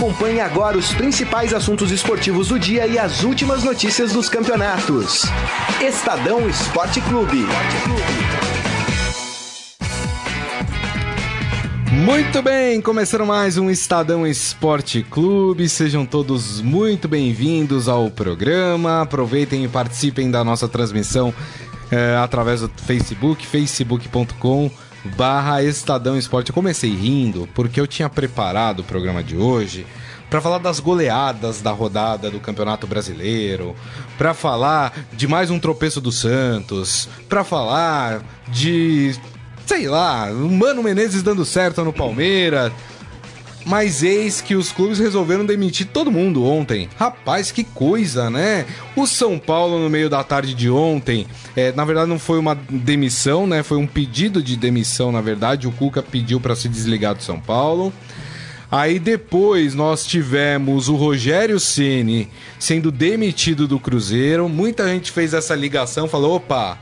Acompanhe agora os principais assuntos esportivos do dia e as últimas notícias dos campeonatos. Estadão Esporte Clube. Muito bem, começando mais um Estadão Esporte Clube. Sejam todos muito bem-vindos ao programa. Aproveitem e participem da nossa transmissão é, através do Facebook, facebook.com barra Estadão Esporte. Eu comecei rindo porque eu tinha preparado o programa de hoje para falar das goleadas da rodada do Campeonato Brasileiro, para falar de mais um tropeço do Santos, para falar de sei lá, Mano Menezes dando certo no Palmeiras. Mas eis que os clubes resolveram demitir todo mundo ontem. Rapaz, que coisa, né? O São Paulo, no meio da tarde de ontem, é, na verdade não foi uma demissão, né? Foi um pedido de demissão, na verdade. O Cuca pediu para se desligar do São Paulo. Aí depois nós tivemos o Rogério Ceni sendo demitido do Cruzeiro. Muita gente fez essa ligação, falou: opa,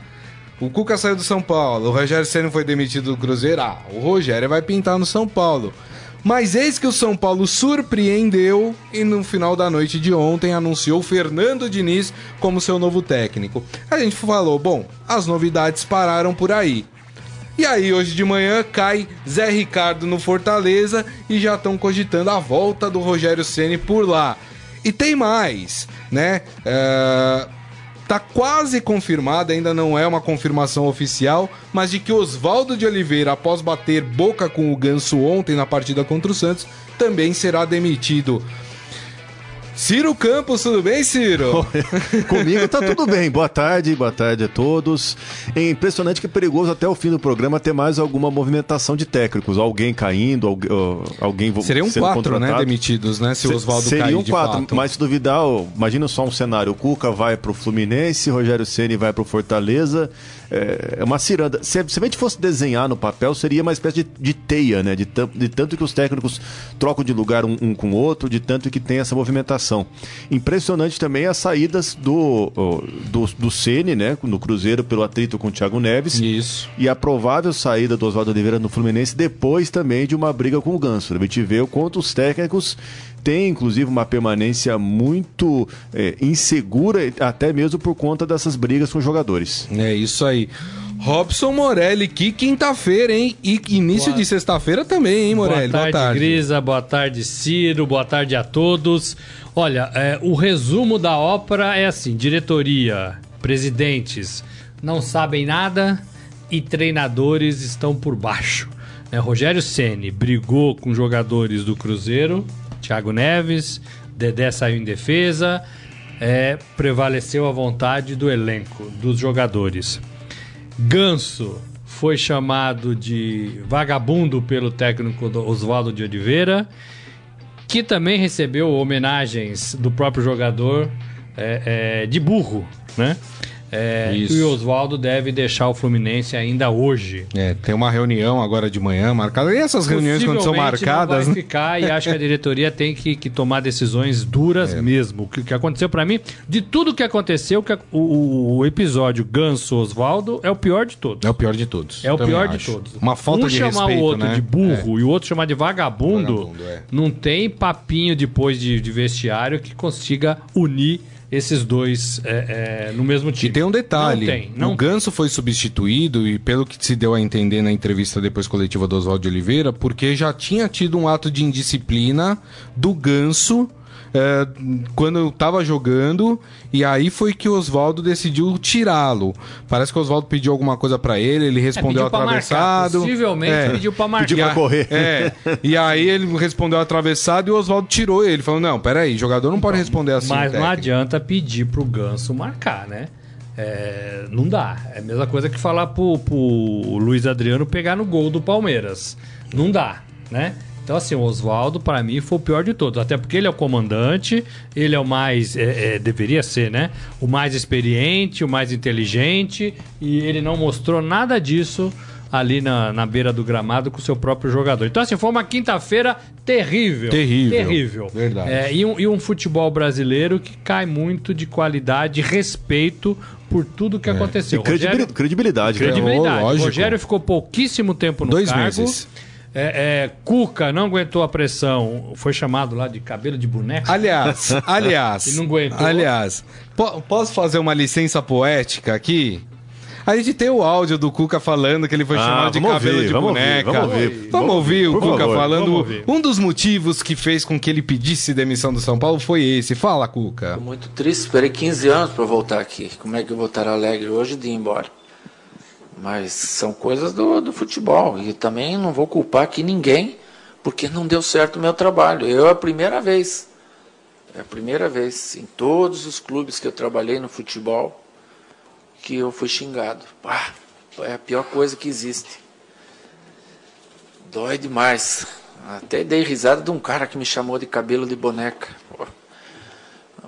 o Cuca saiu do São Paulo, o Rogério Ceni foi demitido do Cruzeiro. Ah, o Rogério vai pintar no São Paulo. Mas eis que o São Paulo surpreendeu e no final da noite de ontem anunciou Fernando Diniz como seu novo técnico. A gente falou, bom, as novidades pararam por aí. E aí, hoje de manhã, cai Zé Ricardo no Fortaleza e já estão cogitando a volta do Rogério Ceni por lá. E tem mais, né? Uh Tá quase confirmada, ainda não é uma confirmação oficial, mas de que Oswaldo de Oliveira, após bater boca com o Ganso ontem na partida contra o Santos, também será demitido. Ciro Campos, tudo bem, Ciro? Comigo tá tudo bem. Boa tarde, boa tarde a todos. É impressionante que é perigoso até o fim do programa ter mais alguma movimentação de técnicos. Alguém caindo, alguém Seriam quatro, né, demitidos, né, se o Oswaldo cair Seriam quatro, fato. mas se duvidar, imagina só um cenário. O Cuca vai pro Fluminense, Rogério Ceni vai pro Fortaleza, é, é uma ciranda. Se, se a gente fosse desenhar no papel, seria uma espécie de, de teia, né? De, de, tanto que os técnicos trocam de lugar um, um, com o outro, de tanto que tem essa movimentação. Impressionante também as saídas do, do, do Ceni, né? No Cruzeiro, pelo atrito com o Thiago Neves. Isso. E a provável saída do Oswaldo Oliveira no Fluminense depois também de uma briga com o Ganso. A gente vê o quanto os técnicos tem inclusive uma permanência muito é, insegura, até mesmo por conta dessas brigas com jogadores. É isso aí. Robson Morelli, que quinta-feira, hein? E início boa... de sexta-feira também, hein, Morelli? Boa tarde, boa tarde, Grisa. Boa tarde, Ciro. Boa tarde a todos. Olha, é, o resumo da ópera é assim: diretoria, presidentes não sabem nada e treinadores estão por baixo. É, Rogério Ceni brigou com jogadores do Cruzeiro Thiago Neves, Dedé saiu em defesa, é, prevaleceu a vontade do elenco, dos jogadores. Ganso foi chamado de vagabundo pelo técnico Oswaldo de Oliveira, que também recebeu homenagens do próprio jogador é, é, de burro, né? É, e o Oswaldo deve deixar o Fluminense ainda hoje. É, tem uma reunião agora de manhã marcada. E essas reuniões, quando são marcadas. Não vai ficar e acho que a diretoria tem que, que tomar decisões duras é. mesmo. O que, que, aconteceu para mim, de tudo que aconteceu, que o, o episódio Ganso Oswaldo é o pior de todos. É o pior de todos. É o pior acho. de todos. Uma falta um de respeito. Um chamar o outro né? de burro é. e o outro chamar de vagabundo, vagabundo é. não tem papinho depois de, de vestiário que consiga unir esses dois é, é, no mesmo time. E tem um detalhe: não tem, não o Ganso foi substituído, e pelo que se deu a entender na entrevista depois coletiva do Oswaldo de Oliveira, porque já tinha tido um ato de indisciplina do Ganso é, quando eu tava jogando, e aí foi que o Oswaldo decidiu tirá-lo. Parece que o Oswaldo pediu alguma coisa para ele, ele respondeu é, atravessado. Marcar, possivelmente é, pediu pra marcar. Pediu pra correr. É, e aí ele respondeu atravessado e o Oswaldo tirou ele. Falou: não, peraí, jogador não pode responder assim. Mas não adianta pedir pro Ganso marcar, né? É, não dá. É a mesma coisa que falar pro, pro Luiz Adriano pegar no gol do Palmeiras. Não dá, né? Então, assim, o Oswaldo, para mim, foi o pior de todos. Até porque ele é o comandante, ele é o mais. É, é, deveria ser, né? O mais experiente, o mais inteligente, e ele não mostrou nada disso ali na, na beira do gramado com o seu próprio jogador. Então, assim, foi uma quinta-feira terrível. Terrível. Terrível. Verdade. É, e, um, e um futebol brasileiro que cai muito de qualidade, respeito por tudo que é. aconteceu. E credibilidade. Rogério, credibilidade. credibilidade. Oh, Rogério ficou pouquíssimo tempo no Dois cargo. Meses É, é, Cuca não aguentou a pressão, foi chamado lá de cabelo de boneca. Aliás, aliás. E não aguentou. Aliás, po- posso fazer uma licença poética aqui? A gente tem o áudio do Cuca falando que ele foi Ah, chamado de vamos cabelo ouvir, de vamos ouvir, boneca. vamos ouvir. Vamos Vamos ouvir o ouvir, por Cuca favor, falando. vamos. Um dos motivos que fez com que ele pedisse demissão do São Paulo foi esse. Fala, Cuca. Tô muito triste, esperei 15 anos para voltar aqui. Como é que eu vou estar alegre hoje de ir embora? Mas são coisas do, do futebol. E também não vou culpar aqui ninguém, porque não deu certo o meu trabalho. Eu é a primeira vez. É a primeira vez em todos os clubes que eu trabalhei no futebol que eu fui xingado. Pá, é a pior coisa que existe. Dói demais. Até dei risada de um cara que me chamou de cabelo de boneca.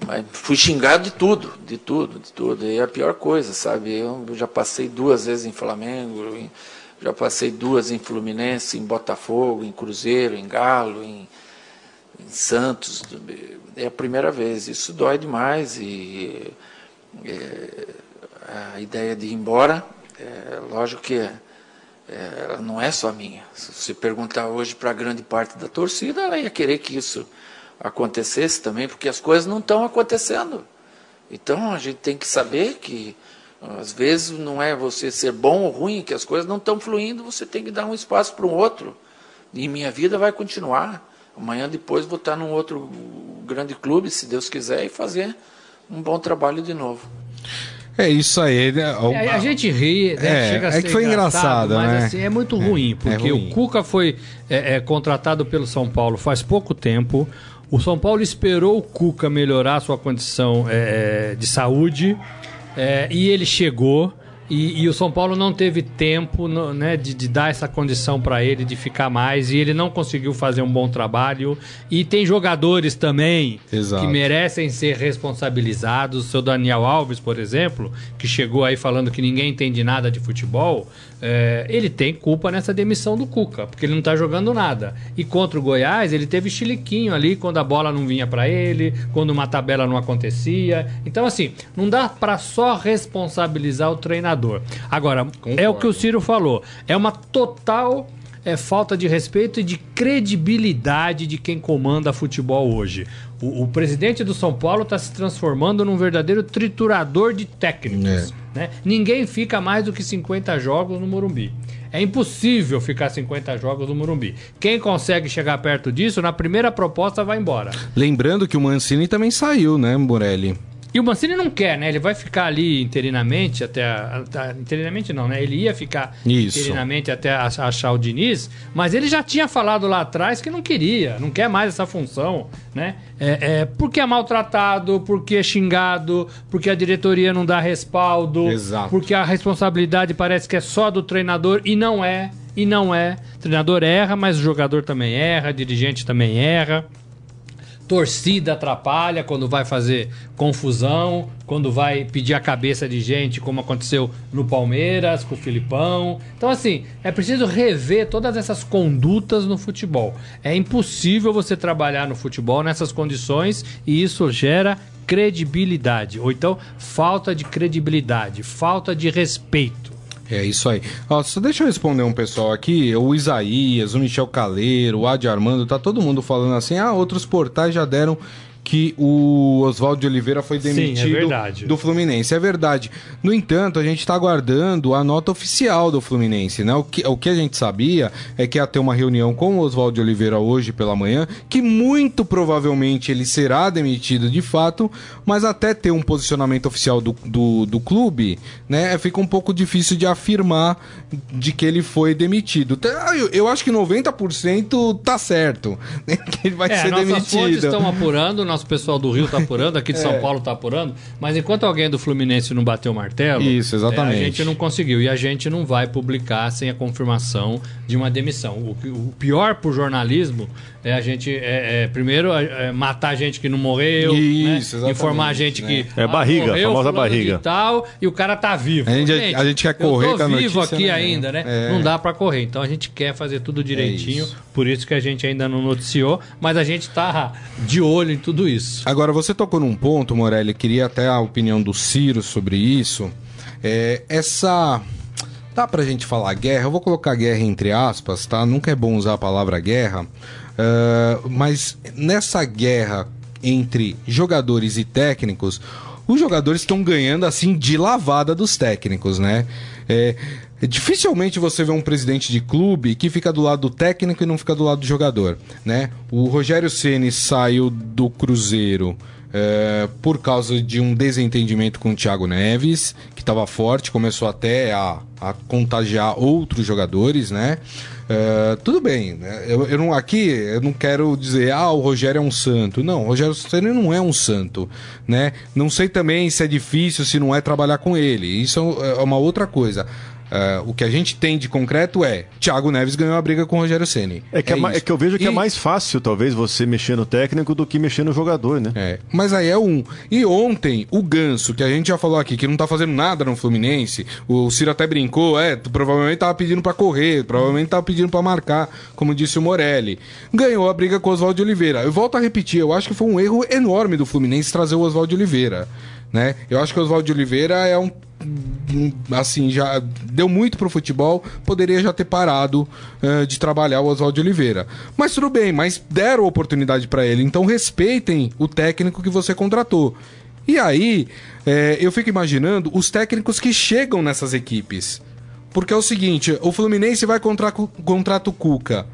Mas fui xingado de tudo, de tudo, de tudo. E é a pior coisa, sabe? Eu já passei duas vezes em Flamengo, já passei duas em Fluminense, em Botafogo, em Cruzeiro, em Galo, em, em Santos. É a primeira vez. Isso dói demais e é, a ideia de ir embora, é, lógico que é, é, ela não é só minha. Se você perguntar hoje para grande parte da torcida, ela ia querer que isso acontecesse também, porque as coisas não estão acontecendo. Então a gente tem que saber que às vezes não é você ser bom ou ruim, que as coisas não estão fluindo, você tem que dar um espaço para um outro. E minha vida vai continuar. Amanhã depois vou estar num outro grande clube, se Deus quiser, e fazer um bom trabalho de novo. É isso aí. né? O- É, a gente ri, né? É, chega a é ser que foi engraçado, mas né? assim, é muito ruim, porque ruim. o Cuca foi é, é, contratado pelo São Paulo faz pouco tempo. O São Paulo esperou o Cuca melhorar sua condição é, é, de saúde é, e ele chegou. E, e o São Paulo não teve tempo né, de, de dar essa condição para ele de ficar mais e ele não conseguiu fazer um bom trabalho. E tem jogadores também Exato. que merecem ser responsabilizados. O seu Daniel Alves, por exemplo, que chegou aí falando que ninguém entende nada de futebol, é, ele tem culpa nessa demissão do Cuca, porque ele não tá jogando nada. E contra o Goiás, ele teve chiliquinho ali quando a bola não vinha para ele, quando uma tabela não acontecia. Então, assim, não dá para só responsabilizar o treinador. Agora, é o que o Ciro falou, é uma total é falta de respeito e de credibilidade de quem comanda futebol hoje. O, o presidente do São Paulo está se transformando num verdadeiro triturador de técnicos. né? Ninguém fica mais do que 50 jogos no Morumbi. É impossível ficar 50 jogos no Morumbi. Quem consegue chegar perto disso, na primeira proposta vai embora. Lembrando que o Mancini também saiu, né, Morelli? E o Mancini não quer, né? Ele vai ficar ali interinamente até. a- a- interinamente não, né? Ele ia ficar Isso. interinamente até ach- achar o Diniz, mas ele já tinha falado lá atrás que não queria, não quer mais essa função, né? É, é, porque é maltratado, porque é xingado, porque a diretoria não dá respaldo, Exato. porque a responsabilidade parece que é só do treinador e não é. E não é. O treinador erra, mas o jogador também erra, dirigente também erra torcida atrapalha quando vai fazer confusão, quando vai pedir a cabeça de gente, como aconteceu no Palmeiras, com o Filipão. Então, assim, é preciso rever todas essas condutas no futebol. É impossível você trabalhar no futebol nessas condições e isso gera credibilidade. Ou então, falta de credibilidade, falta de respeito. É isso aí. Ó, só deixa eu responder um pessoal aqui. O Isaías, o Michel Caleiro, o Adi Armando, tá todo mundo falando assim. Ah, outros portais já deram que o Oswaldo de Oliveira foi Sim, é demitido do Fluminense. É verdade. No entanto, a gente está aguardando a nota oficial do Fluminense, né? O que, o que a gente sabia é que ia ter uma reunião com o Oswaldo de Oliveira hoje pela manhã, que muito provavelmente ele será demitido de fato, mas até ter um posicionamento oficial do, do, do clube, né? Fica um pouco difícil de afirmar de que ele foi demitido. Tá, Eu, eu acho que 90% tá certo, né? Que ele vai É, ser fontes demitido. estão apurando, nosso pessoal do Rio está apurando, aqui de É. São Paulo está apurando, mas enquanto alguém do Fluminense não bateu o martelo, Isso, exatamente. é, a gente não conseguiu e a gente não vai publicar sem a confirmação de uma demissão. O, o pior para o jornalismo é a gente, é, é, primeiro, é, é matar gente que não morreu, Isso, né? informar a gente né? que É barriga, morreu famosa fulano de barriga. tal e o cara tá vivo. A gente- a gente quer correr eu com a tô vivo notícia, aqui né? ainda, né? É. Não dá para correr. Então a gente quer fazer tudo direitinho. isso. Por isso que a gente ainda não noticiou, mas a gente tá de olho em tudo isso. Agora, você tocou num ponto, Morelli, queria até a opinião do Ciro sobre isso. É, essa dá pra gente falar guerra? Eu vou colocar guerra entre aspas, tá? Nunca é bom usar a palavra guerra, uh, mas nessa guerra entre jogadores e técnicos, os jogadores estão ganhando assim de lavada dos técnicos, né? É, dificilmente você vê um presidente de clube que fica do lado do técnico e não fica do lado do jogador, né? O Rogério Ceni saiu do Cruzeiro é, por causa de um desentendimento com o Thiago Neves, que estava forte, começou até a, a contagiar outros jogadores, né? É, tudo bem, né? eu, eu, não, aqui eu não quero dizer, ah, o Rogério é um santo. Não, o Rogério Ceni não é um santo, né? Não sei também se é difícil, se não é trabalhar com ele. Isso é uma outra coisa. Uh, o que a gente tem de concreto é Thiago Neves ganhou a briga com o Rogério Ceni. É, que é, é, é que eu vejo que é e... é mais fácil, talvez, você mexer no técnico do que mexer no jogador, né? É, mas aí é um. E ontem, o Ganso, que a gente já falou aqui, que não tá fazendo nada no Fluminense, o Ciro até brincou, é, provavelmente tava pedindo para correr, provavelmente tava pedindo para marcar, como disse o Morelli. Ganhou a briga com o Oswaldo Oliveira. Eu volto a repetir, eu acho que foi um erro enorme do Fluminense trazer o Oswaldo Oliveira. Né? Eu acho que o Oswaldo Oliveira é um assim, já deu muito pro futebol, poderia já ter parado uh, de trabalhar o Oswaldo Oliveira. Mas tudo bem, mas deram oportunidade para ele, então respeitem o técnico que você contratou. E aí, é, eu fico imaginando os técnicos que chegam nessas equipes. Porque é o seguinte, o Fluminense vai contra, contrata o Cuca.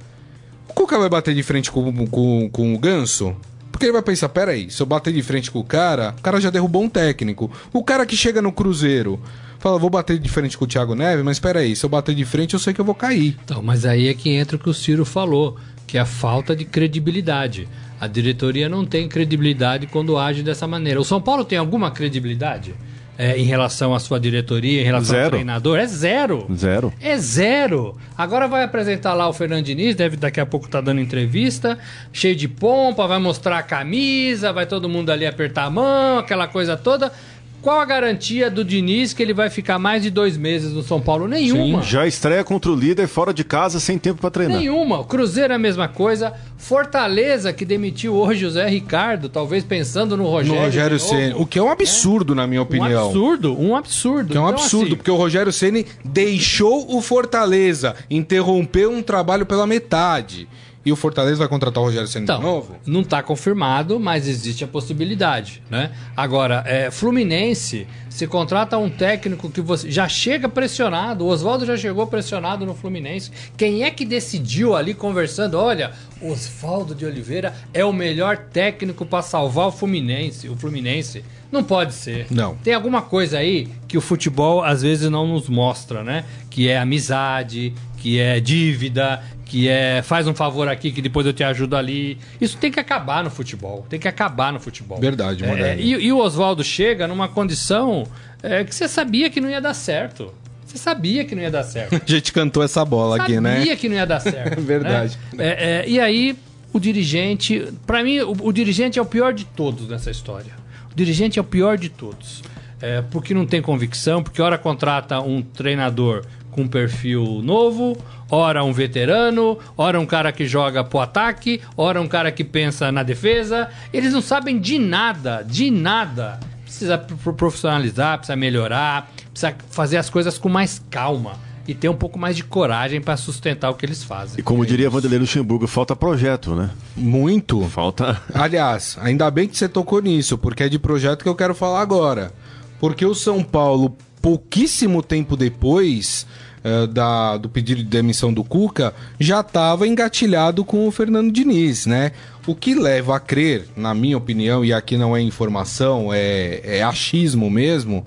O Cuca vai bater de frente com, com, com o Ganso? Porque ele vai pensar, peraí, se eu bater de frente com o cara, o cara já derrubou um técnico. O cara que chega no Cruzeiro, fala, vou bater de frente com o Thiago Neves, mas peraí, se eu bater de frente, eu sei que eu vou cair. Então, mas aí é que entra o que o Ciro falou, que é a falta de credibilidade. A diretoria não tem credibilidade quando age dessa maneira. O São Paulo tem alguma credibilidade? É, em relação à sua diretoria, em relação zero. ao treinador? É zero. Zero. É zero. Agora vai apresentar lá o Fernando Diniz, deve daqui a pouco estar tá dando entrevista, cheio de pompa, vai mostrar a camisa, vai todo mundo ali apertar a mão, aquela coisa toda. Qual a garantia do Diniz que ele vai ficar mais de dois meses no São Paulo? Nenhuma. Sim, já estreia contra o líder fora de casa, sem tempo para treinar. Nenhuma. O Cruzeiro é a mesma coisa. Fortaleza, que demitiu hoje o Zé Ricardo, talvez pensando no Rogério. No Rogério Ceni. O que é um absurdo, é. na minha opinião. Um absurdo, um absurdo. Que é um então, absurdo, assim... porque o Rogério Ceni deixou o Fortaleza, interrompeu um trabalho pela metade. E o Fortaleza vai contratar o Rogério Senna então, de novo? Não está confirmado, mas existe a possibilidade, né? Agora, é, Fluminense, se contrata um técnico que você já chega pressionado, o Oswaldo já chegou pressionado no Fluminense. Quem é que decidiu ali conversando? Olha, Oswaldo de Oliveira é o melhor técnico para salvar o Fluminense, o Fluminense. Não pode ser. Não. Tem alguma coisa aí que o futebol às vezes não nos mostra, né? Que é amizade, que é dívida, que é faz um favor aqui que depois eu te ajudo ali. Isso tem que acabar no futebol. Tem que acabar no futebol. Verdade, é, e, e, o Oswaldo chega numa condição é, que você sabia que não ia dar certo. Você sabia que não ia dar certo. A gente cantou essa bola aqui, né? Sabia que não ia dar certo. Verdade. Né? É, é, e aí, o dirigente. para mim, o, o, dirigente é o pior de todos nessa história. Dirigente é o pior de todos. É, porque não tem convicção, porque hora contrata um treinador com um perfil novo, ora um veterano, ora um cara que joga pro ataque, ora um cara que pensa na defesa. Eles não sabem de nada, de nada. Precisa profissionalizar, precisa melhorar, precisa fazer as coisas com mais calma e ter um pouco mais de coragem para sustentar o que eles fazem. E como diria Vanderlei Luxemburgo, falta projeto, né? Muito. Falta. Aliás, ainda bem que você tocou nisso, porque é de projeto que eu quero falar agora. Porque o São Paulo, pouquíssimo tempo depois, eh, da, do pedido de demissão do Cuca já estava engatilhado com o Fernando Diniz, né? O que leva a crer, na minha opinião, e aqui não é informação, é, é achismo mesmo,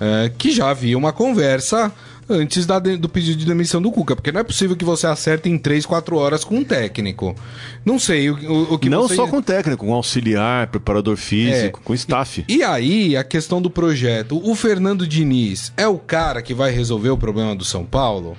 é, que já havia uma conversa antes da, do pedido de demissão do Cuca, porque não é possível que você acerte em 3, 4 horas com um técnico. Não sei o, o, o que Não você... só com técnico, com auxiliar, preparador físico, é. com staff. E, e aí, a questão do projeto. O Fernando Diniz é o cara que vai resolver o problema do São Paulo?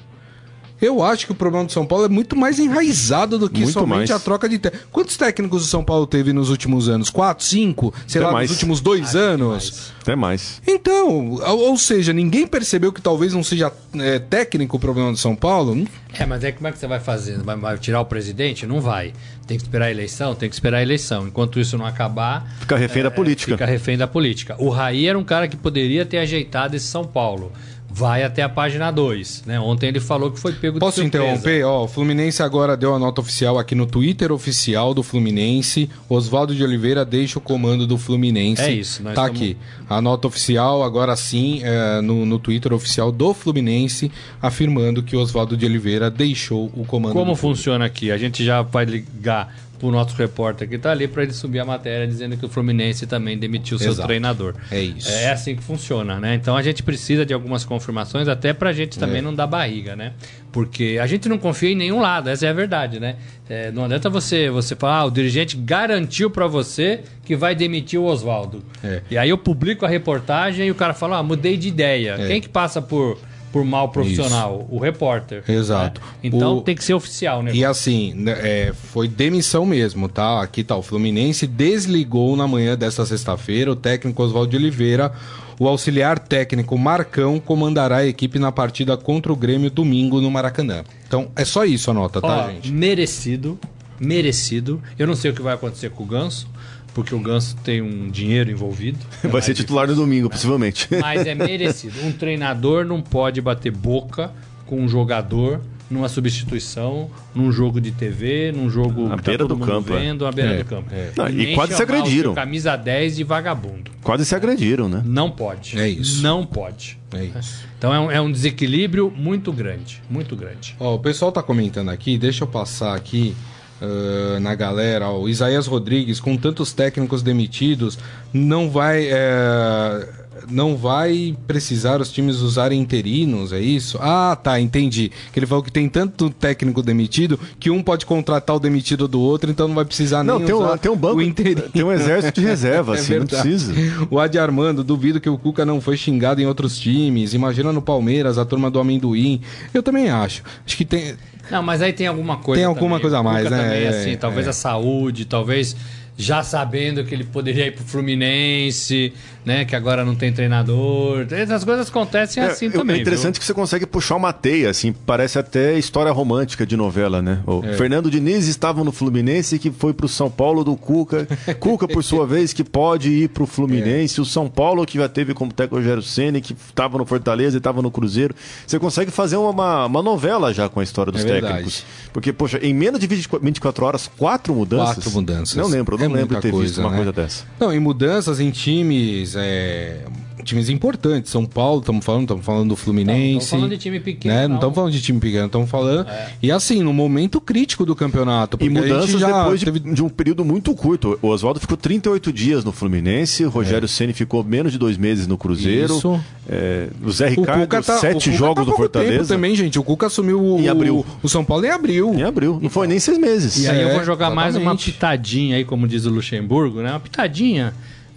Eu acho que o problema do São Paulo é muito mais enraizado do que muito somente mais. a troca de técnico. Quantos técnicos o São Paulo teve nos últimos anos? Quatro, cinco? Sei Até lá, mais. nos últimos dois acho anos? Até mais. Então, ou, ou, seja, ninguém percebeu que talvez não seja é, técnico o problema do São Paulo? É, mas é como é que você vai fazer? Vai, vai tirar o presidente? Não vai. Tem que esperar a eleição? Tem que esperar a eleição. Enquanto isso não acabar. Fica refém é, da política. Fica refém da política. O Raí era um cara que poderia ter ajeitado esse São Paulo vai até a página 2. Né? Ontem ele falou que foi pego Posso de surpresa. interromper? Ó, o Fluminense agora deu a nota oficial aqui no Twitter oficial do Fluminense. Oswaldo de Oliveira deixa o comando do Fluminense. É isso, nós Tá estamos- aqui. A nota oficial, agora sim, é, no, no Twitter oficial do Fluminense, afirmando que Oswaldo de Oliveira deixou o comando Como funciona aqui? A gente já vai ligar pro nosso repórter que tá ali para ele subir a matéria dizendo que o Fluminense também demitiu seu Exato. treinador. É isso. É assim que funciona, né? Então a gente precisa de algumas confirmações até pra gente também É. não dar barriga, né? Porque a gente não confia em nenhum lado, essa é a verdade, né? É, não adianta você, você falar, ah, o dirigente garantiu pra você que vai demitir o Oswaldo. É. E aí eu publico a reportagem e o cara fala, ah, mudei de ideia. É. Quem que passa por, por mal profissional? O repórter. Exato. né? Então O- tem que ser oficial, né? E assim, né, é, foi demissão mesmo, tá? Aqui tá, o Fluminense desligou na manhã desta sexta-feira o técnico Oswaldo de Oliveira. O auxiliar técnico Marcão comandará a equipe na partida contra o Grêmio domingo no Maracanã. Então, é só isso a nota, tá, Ó, gente? merecido, merecido. Eu não sei o que vai acontecer com o Ganso, porque o Ganso tem um dinheiro envolvido. É Vai ser titular no domingo, possivelmente. Mas é merecido. Um treinador não pode bater boca com um jogador numa substituição, num jogo de TV, num jogo Na que tá beira todo do mundo campo, é. vendo, à beira É, do campo. Não, e nem quase se agrediram. Camisa 10 de vagabundo. Quase se agrediram, né? Não pode. É isso. Não pode. É isso. Então é um, é um desequilíbrio muito grande. Muito grande. Ó, o pessoal tá comentando aqui, deixa eu passar aqui ah, na galera. Ó, o Isaías Rodrigues, com tantos técnicos demitidos, não vai. é, não vai precisar os times usarem interinos, é isso? Ah, tá, entendi. Que ele falou que tem tanto técnico demitido que um pode contratar o demitido do outro, então não vai precisar Não, nem tem usar um, tem um banco, o interino. tem um exército de reserva, É assim, não verdade. precisa. O Adi Armando, duvido que o Cuca não foi xingado em outros times. Imagina no Palmeiras, a turma do amendoim. Eu também acho. Acho que tem. Não, mas aí tem alguma coisa. Tem alguma também. coisa a mais, né? Também, É, assim, talvez é. a saúde, talvez já sabendo que ele poderia ir pro Fluminense, né? Que agora não tem treinador. Essas coisas acontecem assim É, eu- também. é interessante que você consegue puxar uma teia, assim, parece até história romântica de novela, né? O É. Fernando Diniz estava no Fluminense que foi pro São Paulo do Cuca. Cuca, por sua vez, que pode ir pro Fluminense. É. O São Paulo que já teve como técnico o Rogério Ceni que estava no Fortaleza e estava no Cruzeiro. Você consegue fazer uma, uma novela já com a história dos É técnicos. Porque, poxa, em menos de 20 24 horas, quatro mudanças. Quatro mudanças. Não lembro, não É lembro de ter visto coisa, uma né? coisa dessa. Não, em mudanças em times, é, times importantes. São Paulo, estamos falando, estamos falando do Fluminense. Não, estamos falando de time pequeno, Né? Não estamos falando de time pequeno, estamos falando. E assim, no momento crítico do campeonato. E mudanças já depois de, teve- de um período muito curto. O Oswaldo ficou 38 dias no Fluminense, o Rogério Ceni ficou menos de dois meses no Cruzeiro. É. Isso. É, o Zé O Ricardo, Cuca tá, o sete Cuca jogos tá do tempo Fortaleza. também, gente. O Cuca assumiu o, Em abril. o São Paulo em abril. Em abril. Não foi nem seis meses. E aí eu É, vou jogar mais uma exatamente. pitadinha aí, como diz o Luxemburgo, né? Uma pitadinha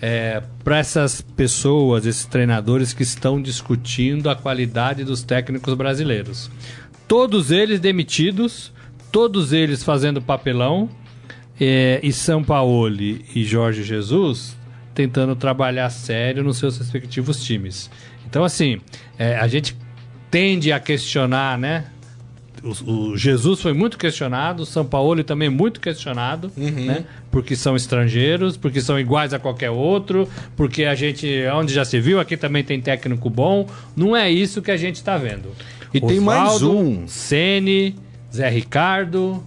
é, para essas pessoas, esses treinadores que estão discutindo a qualidade dos técnicos brasileiros. Todos eles demitidos, todos eles fazendo papelão, é, e São Paulo e Jorge Jesus tentando trabalhar sério nos seus respectivos times. Então, assim, é, a gente tende a questionar, né? O, o Jesus foi muito questionado, o São Paulo também muito questionado, né? Porque são estrangeiros, porque são iguais a qualquer outro, porque a gente, onde já se viu, aqui também tem técnico bom. Não é isso que a gente está vendo. E tem mais um. Sene, Zé Ricardo,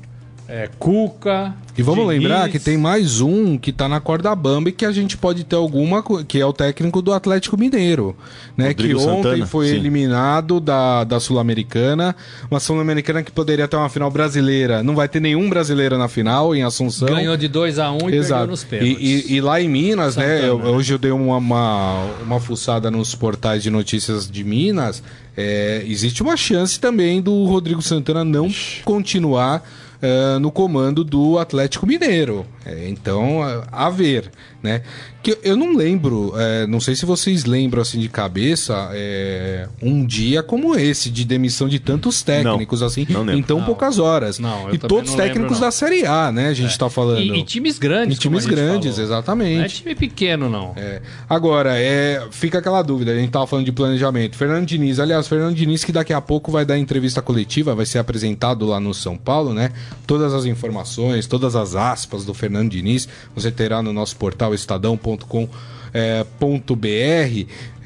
é, Cuca. E vamos Diniz. lembrar que tem mais um que tá na corda bamba e que a gente pode ter alguma que é o técnico do Atlético Mineiro, né? Rodrigo que ontem Santana, foi sim. eliminado da, da Sul-Americana, uma Sul-Americana que poderia ter uma final brasileira. Não vai ter nenhum brasileiro na final em Assunção. Ganhou de 2 a 1 um e perdeu Exato. nos E, pênaltis. e- e lá em Minas, né? Santana, eu- né? hoje eu dei uma, uma, uma fuçada nos portais de notícias de Minas. é, existe uma chance também do Rodrigo Santana não continuar é, no comando do Atlético Mineiro. É, então, a- a ver, né? Que eu não lembro, é, não sei se vocês lembram assim de cabeça, é, um dia como esse de demissão de tantos técnicos assim não lembro. em tão Não. poucas horas. Não, eu e todos não lembro, técnicos não. da Série A, né? A gente tá falando. E, e times grandes. Em times grandes, falou. exatamente. Não é time pequeno, não. É. Agora, é, fica aquela dúvida, a gente tava falando de planejamento. Fernando Diniz, aliás, Fernando Diniz que daqui a pouco vai dar entrevista coletiva, vai ser apresentado lá no São Paulo, né? Todas as informações, todas as aspas do Fernando Diniz, você terá no nosso portal estadão.com.br.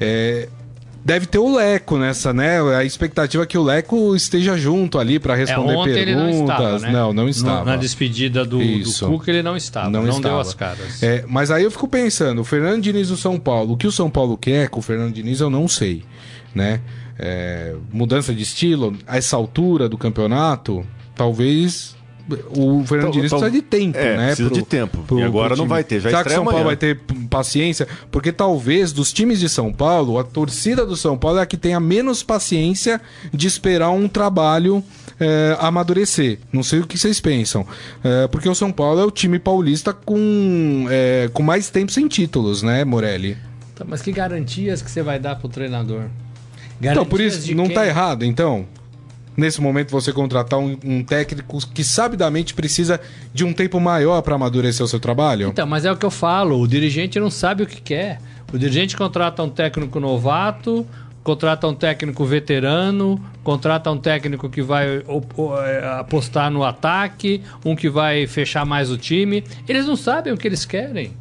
É, deve ter o Leco nessa, né? A expectativa é que o Leco esteja junto ali para responder É, ontem perguntas. ele não estava, né? não, não estava. Na despedida do, do. Cuca ele não estava, não, deu estava. as caras. É, mas aí eu fico pensando, o Fernando Diniz do São Paulo, o que o São Paulo quer com o Fernando Diniz eu não sei, né? É, mudança de estilo, a essa altura do campeonato, talvez o Fernando Tal- Diniz tal- precisa de tempo, é, né? precisa de tempo. E agora não vai ter, já Será que São Paulo amanhã. vai ter paciência? Porque talvez dos times de São Paulo, a torcida do São Paulo é a que tenha menos paciência de esperar um trabalho é, amadurecer. Não sei o que vocês pensam. É, porque o São Paulo é o time paulista com, é, com mais tempo sem títulos, né, Morelli? Tá, Mas que garantias que você vai dar pro treinador? Então, por Garantias isso, não quem? tá errado, então. Nesse momento, você contratar um, um técnico que sabidamente precisa de um tempo maior para amadurecer o seu trabalho? Então, mas é o que eu falo, o dirigente não sabe o que quer. O dirigente contrata um técnico novato, contrata um técnico veterano, contrata um técnico que vai é, apostar no ataque, um que vai fechar mais o time. Eles não sabem o que eles querem.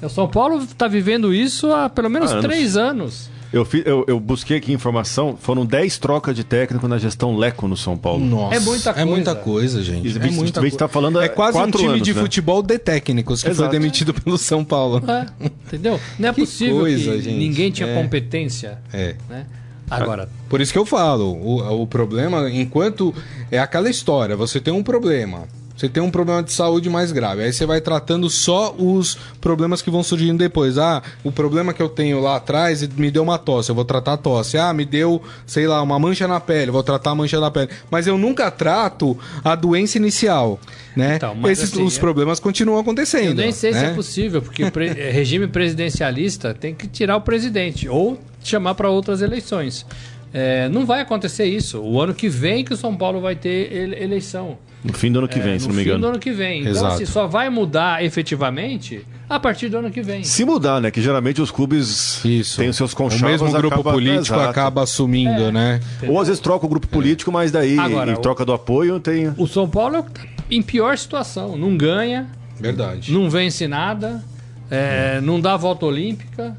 O São Paulo está vivendo isso há pelo menos Anos. três anos. Eu, fi- eu- eu busquei aqui informação, foram 10 trocas de técnico na gestão Leco no São Paulo. Nossa, É muita É coisa. muita coisa, gente. É gente- muita a gente co- tá falando É quase um time anos, de né? futebol de técnicos que Exato. foi demitido pelo São Paulo. É, entendeu? Não é Que possível coisa, que gente. ninguém tinha É. competência. É. Né? Agora, Por isso que eu falo, o, o problema, enquanto é aquela história, você tem um problema, você tem um problema de saúde mais grave, aí você vai tratando só os problemas que vão surgindo depois. Ah, o problema que eu tenho lá atrás me deu uma tosse, eu vou tratar a tosse. Ah, me deu, sei lá, uma mancha na pele, eu vou tratar a mancha na pele. Mas eu nunca trato a doença inicial, né? Então, mas Esses, assim, os é- problemas continuam acontecendo. Eu nem sei se né? é possível, porque pre- eh, regime presidencialista tem que tirar o presidente ou chamar para outras eleições. É, não vai acontecer isso. O ano que vem que o São Paulo vai ter ele- eleição. No fim do ano que vem, É, se no não me fim engano. do ano que vem. Então, Exato. assim, só vai mudar efetivamente a partir do ano que vem. Se mudar, né? Que geralmente os clubes Isso. têm os seus O conchavos. mesmo grupo acaba- político Exato. acaba assumindo, É. né? Ou às vezes troca o grupo político, mas daí, Agora, em o- troca do apoio, tem. O São Paulo é o que tá em pior situação. Não ganha, Verdade. não vence nada, é, não dá volta olímpica,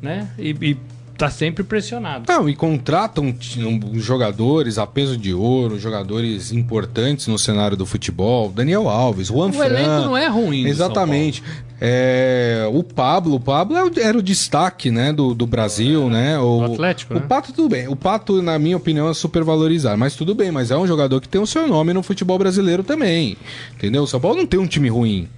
né? E, e tá sempre pressionado. Não, e contratam jogadores a peso de ouro, jogadores importantes no cenário do futebol. Daniel Alves, Juan O Fran. elenco não é ruim. Exatamente. É, o Pablo, o Pablo é era o destaque, né, do, do Brasil, né? O, Do Atlético, O né? Pato tudo bem. O Pato, na minha opinião, é super valorizado, mas tudo bem, mas é um jogador que tem o seu nome no futebol brasileiro também. Entendeu? O São Paulo não tem um time ruim,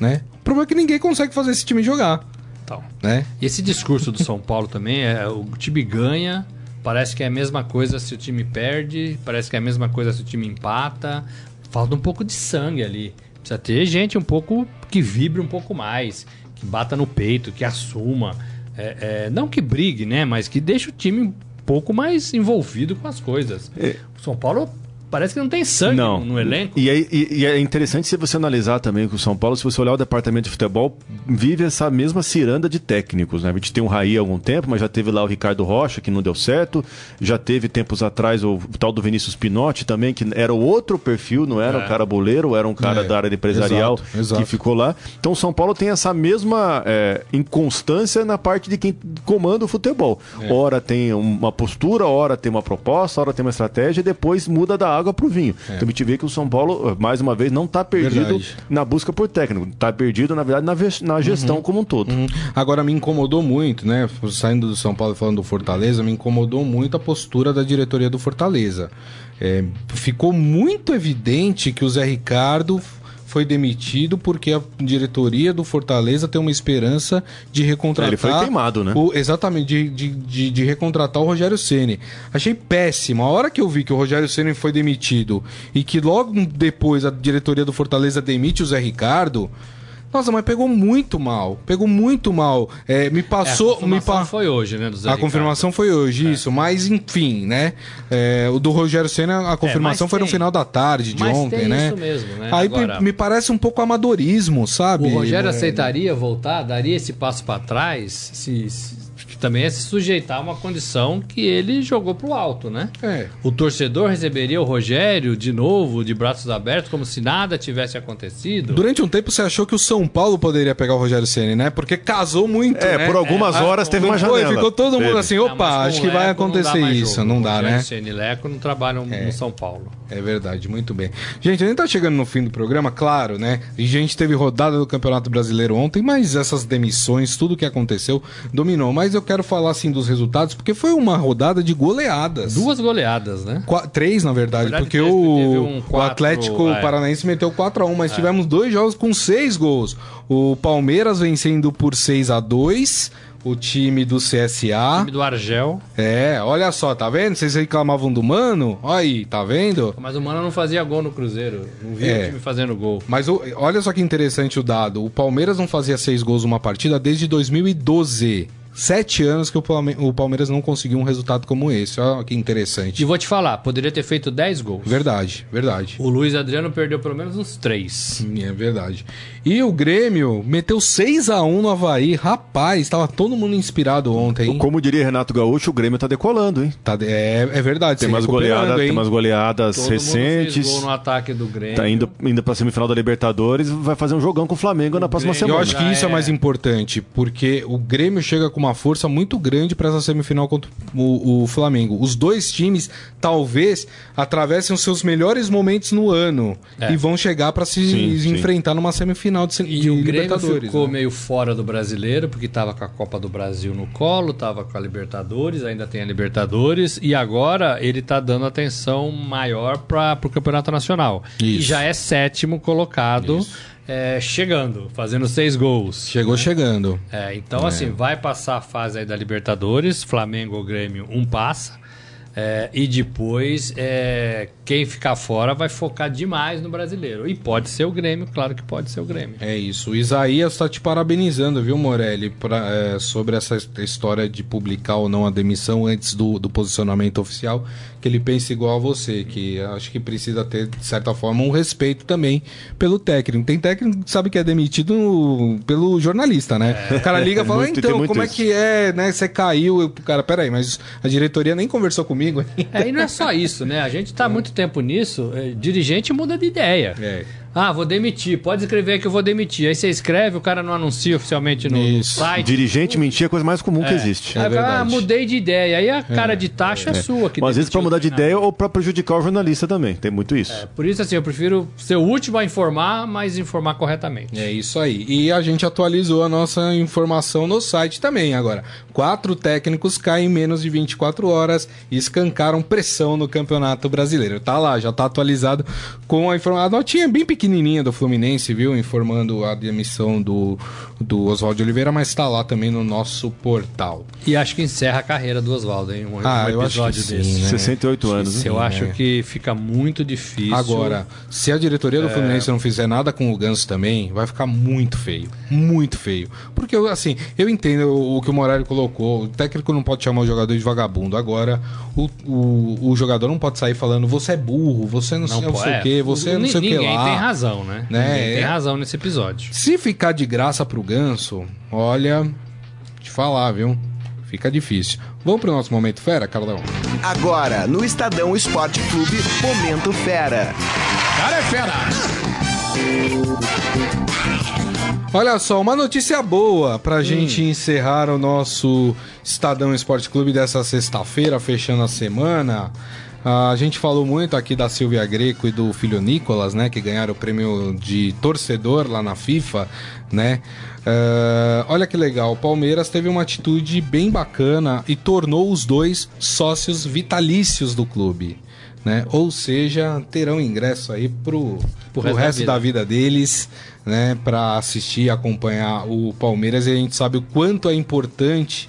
né? O problema é que ninguém consegue fazer esse time jogar, Então, né? E esse discurso do São Paulo também é o time ganha, parece que é a mesma coisa se o time perde, parece que é a mesma coisa se o time empata. Falta um pouco de sangue ali. Precisa ter gente um pouco que vibre um pouco mais, que bata no peito, que assuma. É, é, não que brigue, né? Mas que deixe o time um pouco mais envolvido com as coisas. O São Paulo parece que não tem sangue Não. no, elenco. E é, e- e é interessante se você analisar também que o São Paulo, se você olhar o departamento de futebol, vive essa mesma ciranda de técnicos. Né? A gente tem o Raí há algum tempo, mas já teve lá o Ricardo Rocha, que não deu certo. Já teve tempos atrás o, tal do Vinícius Pinotti também, que era o outro perfil, não era É. um cara boleiro, era um cara É, da área empresarial exato, exato. que ficou lá. Então o São Paulo tem essa mesma é, inconstância na parte de quem comanda o futebol. É. Ora tem uma postura, ora tem uma proposta, ora tem uma estratégia e depois muda da água pro vinho. Então a gente vê que o São Paulo, mais uma vez, não está perdido É. Verdade. na busca por técnico. Está perdido, na verdade, na, na gestão como um todo. Uhum. Agora me incomodou muito, né? Saindo do São Paulo e falando do Fortaleza, me incomodou muito a postura da diretoria do Fortaleza. É, ficou muito evidente que o Zé Ricardo foi demitido porque a diretoria do Fortaleza tem uma esperança de recontratar. Ele foi queimado, né? o- exatamente, de, de, de, de recontratar o Rogério Ceni. Achei péssimo. A hora que eu vi que o Rogério Ceni foi demitido e que logo depois a diretoria do Fortaleza demite o Zé Ricardo. Nossa, mas pegou muito mal. Pegou muito mal. É, me É, passou. a me confirmação pa... foi hoje, né? A confirmação foi hoje, isso. Mas, enfim, né? É, o do Rogério Senna, a confirmação mas foi no tem- final da tarde de mas ontem, tem né? isso mesmo, né? Aí Agora- me, parece um pouco amadorismo, sabe? O Rogério É, aceitaria voltar, daria esse passo para trás, se, se também é se sujeitar a uma condição que ele jogou pro alto, né? É. O torcedor receberia o Rogério de novo, de braços abertos, como se nada tivesse acontecido. Durante um tempo você achou que o São Paulo poderia pegar o Rogério Ceni, né? Porque casou muito, É, né? por algumas É, horas teve Não uma foi? janela. Ficou todo mundo Teve. assim, Não, opa, com acho que o vai não acontecer mais isso. jogo. Não dá, Rogério né? Ceni e Leco não trabalham no São Paulo. É verdade, muito bem. Gente, a gente tá chegando no fim do programa, claro, né? A gente teve rodada do Campeonato Brasileiro ontem, mas essas demissões, tudo que aconteceu, dominou. Mas eu quero falar, assim, dos resultados, porque foi uma rodada de goleadas. Duas goleadas, né? Qua- três, na verdade, Na verdade, porque o, um o quatro, Atlético é. Paranaense meteu 4x1, mas tivemos dois jogos com seis gols. O Palmeiras vencendo por 6 a 2 o time do CSA. time do Argel. É, olha só, tá vendo? Vocês reclamavam do Mano? Olha aí, tá vendo? Mas o Mano não fazia gol no Cruzeiro. Não vi É. o time fazendo gol. Mas o- olha só que interessante o dado. O Palmeiras não fazia seis gols numa partida desde 2012. Sete anos que o Palme- o Palmeiras não conseguiu um resultado como esse. Olha que E interessante. vou te falar, poderia ter feito 10 gols. Verdade, verdade. O Luiz Adriano perdeu pelo menos uns 3. É verdade. E o Grêmio meteu 6 a 1 no Havaí. Rapaz, tava todo mundo inspirado ontem. hein? Como diria Renato Gaúcho, o Grêmio tá decolando, hein? Tá, é, é verdade. Tem umas hein? tem umas goleadas Todo mundo fez recentes. gol no ataque do Grêmio. Tá indo, indo pra semifinal da Libertadores, vai fazer um jogão com o Flamengo na próxima Grêmio Eu semana. acho que isso é é. mais importante, porque o Grêmio chega com uma força muito grande para essa semifinal contra o, o Flamengo. Os dois times talvez atravessem os seus melhores momentos no ano É. e vão chegar para se Sim, sim. enfrentar numa semifinal de, E de o Grêmio Libertadores. ficou né? meio fora do brasileiro, porque tava com a Copa do Brasil no colo, tava com a Libertadores, ainda tem a Libertadores, e agora ele tá dando atenção maior para o Campeonato Nacional. E Isso. já é sétimo colocado, é, chegando, fazendo seis gols. Chegou chegando. É, então, assim, vai passar a fase aí da Libertadores, Flamengo ou Grêmio, um passa. É, e depois, é, quem ficar fora vai focar demais no brasileiro. E pode ser o Grêmio, claro que pode ser o Grêmio. É isso. O Isaías tá te parabenizando, viu, Morelli, pra, é, sobre essa história de publicar ou não a demissão antes do, do posicionamento oficial, que ele pensa igual a você, que acho que precisa ter, de certa forma, um respeito também pelo técnico. Tem técnico que sabe que é demitido pelo jornalista, né? O cara liga e fala, Muito- então, como é isso. que é, né? Você caiu, o cara, peraí, mas a diretoria nem conversou comigo, hein? É, e não é só isso, né? A gente tá há muito tempo nisso, é, dirigente muda de ideia. É. Ah, vou demitir. Pode escrever que eu vou demitir. Aí você escreve, o cara não anuncia oficialmente no, Isso. site. Dirigente mentir é a coisa mais comum que existe. É verdade. ah, mudei de ideia. Aí a cara de taxa é, sua. Que Mas às vezes pra demitiu mudar de treinador. ideia ou pra prejudicar o jornalista também. Tem muito isso. Por isso, assim, eu prefiro ser o último a informar, mas informar corretamente. É isso aí. E a gente atualizou a nossa informação no site também agora. Quatro técnicos caem em menos de 24 horas e escancaram pressão no Campeonato Brasileiro. Tá lá, já tá atualizado com a informação. A notinha bem pequenininha do Fluminense, viu? Informando a demissão do, do Oswaldo Oliveira, mas tá lá também no nosso portal. E acho que encerra a carreira do Oswaldo, hein? Um, Ah, um eu acho que episódio sim, desse. né? 68 anos. né? Eu acho é. que fica muito difícil. Agora, se a diretoria É. do Fluminense não fizer nada com o Ganso também, vai ficar muito feio. Muito feio. Porque, assim, eu entendo o, que o Morelli colocou. O técnico não pode chamar o jogador de vagabundo. Agora, o, o, o jogador não pode sair falando você é burro, você não, sei, não sei é, o quê, você não ni- sei o que Ninguém lá. tem razão, né? Né? Ninguém tem É. razão nesse episódio. Se ficar de graça pro Ganso, olha, te falar, viu? Fica difícil. Vamos pro nosso momento fera, Carlão? Agora, no Estadão Esporte Clube, Momento Fera. Cara é fera! Olha só, uma notícia boa pra gente encerrar o nosso Estadão Esporte Clube dessa sexta-feira, fechando a semana. Ah, A gente falou muito aqui da Silvia Greco e do filho Nicolas, né? Que ganharam o prêmio de torcedor lá na FIFA, né? Ah, olha que legal, o Palmeiras teve uma atitude bem bacana e tornou os dois sócios vitalícios do clube. Né? Ou seja, terão ingresso aí pro, pro resto resto, da da, vida. deles, né? Para assistir, acompanhar o Palmeiras. E a gente sabe o quanto é importante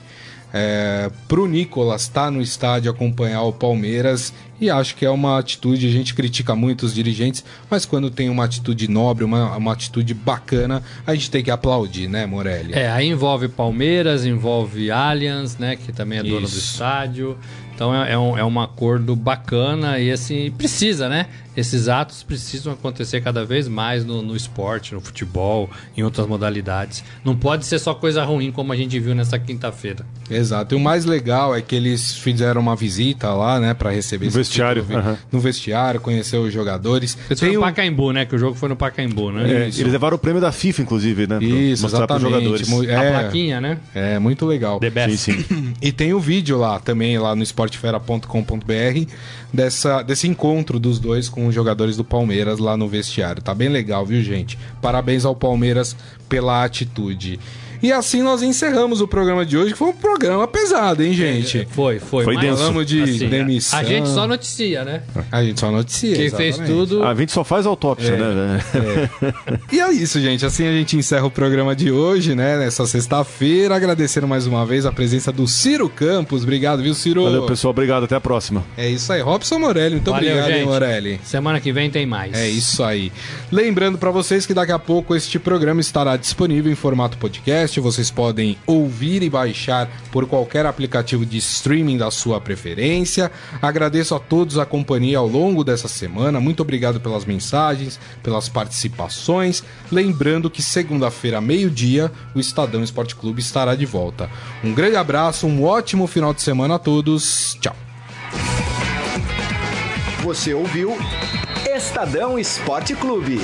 é, pro Nicolas estar no estádio acompanhar o Palmeiras. E acho que é uma atitude, a gente critica muito os dirigentes, mas quando tem uma atitude nobre, uma, uma atitude bacana, a gente tem que aplaudir, né, Morelli? É, aí envolve Palmeiras, envolve Allianz, né? Que também é dono do estádio. Então é, é um, é um acordo bacana e assim, precisa, né? Esses atos precisam acontecer cada vez mais no, no esporte, no futebol, em outras modalidades. Não pode ser só coisa ruim como a gente viu nessa quinta-feira. Exato. E o mais legal é que eles fizeram uma visita lá, né, para receber No esse vestiário, título, aham. no vestiário, conhecer os jogadores. Foi Tem no o- Pacaembu, né? Que o jogo foi no Pacaembu, né? É, eles levaram o prêmio da FIFA, inclusive, né? pra Isso, mostrar pros exatamente. jogadores. Mu- A É, plaquinha, né? é muito legal. The best. Sim, sim. E tem o vídeo lá também, lá no esportefera.com.br, dessa, desse encontro dos dois com os jogadores do Palmeiras lá no vestiário. Tá bem legal, viu, gente? Parabéns ao Palmeiras pela atitude. E assim nós encerramos o programa de hoje, que foi um programa pesado, hein, gente? Foi, foi. Foi mas, denso. Falamos de assim, demissão. A gente só noticia, né? A gente só noticia. Quem fez exatamente. tudo. A gente só faz autópsia, né? E é isso, gente. Assim a gente encerra o programa de hoje, né? Nessa sexta-feira. Agradecendo mais uma vez a presença do Ciro Campos. Obrigado, viu, Ciro? Valeu, pessoal. Obrigado. Até a próxima. É isso aí. Robson Morelli, muito Valeu, obrigado, hein, gente. Morelli. Semana que vem tem mais. É isso aí. Lembrando pra vocês que daqui a pouco este programa estará disponível em formato podcast. Vocês podem ouvir e baixar por qualquer aplicativo de streaming da sua preferência. Agradeço a todos a companhia ao longo dessa semana. Muito obrigado pelas mensagens, pelas participações. Lembrando que segunda-feira, meio-dia, o Estadão Esporte Clube estará de volta. Um grande abraço, um ótimo final de semana a todos. Tchau. Você ouviu Estadão Esporte Clube.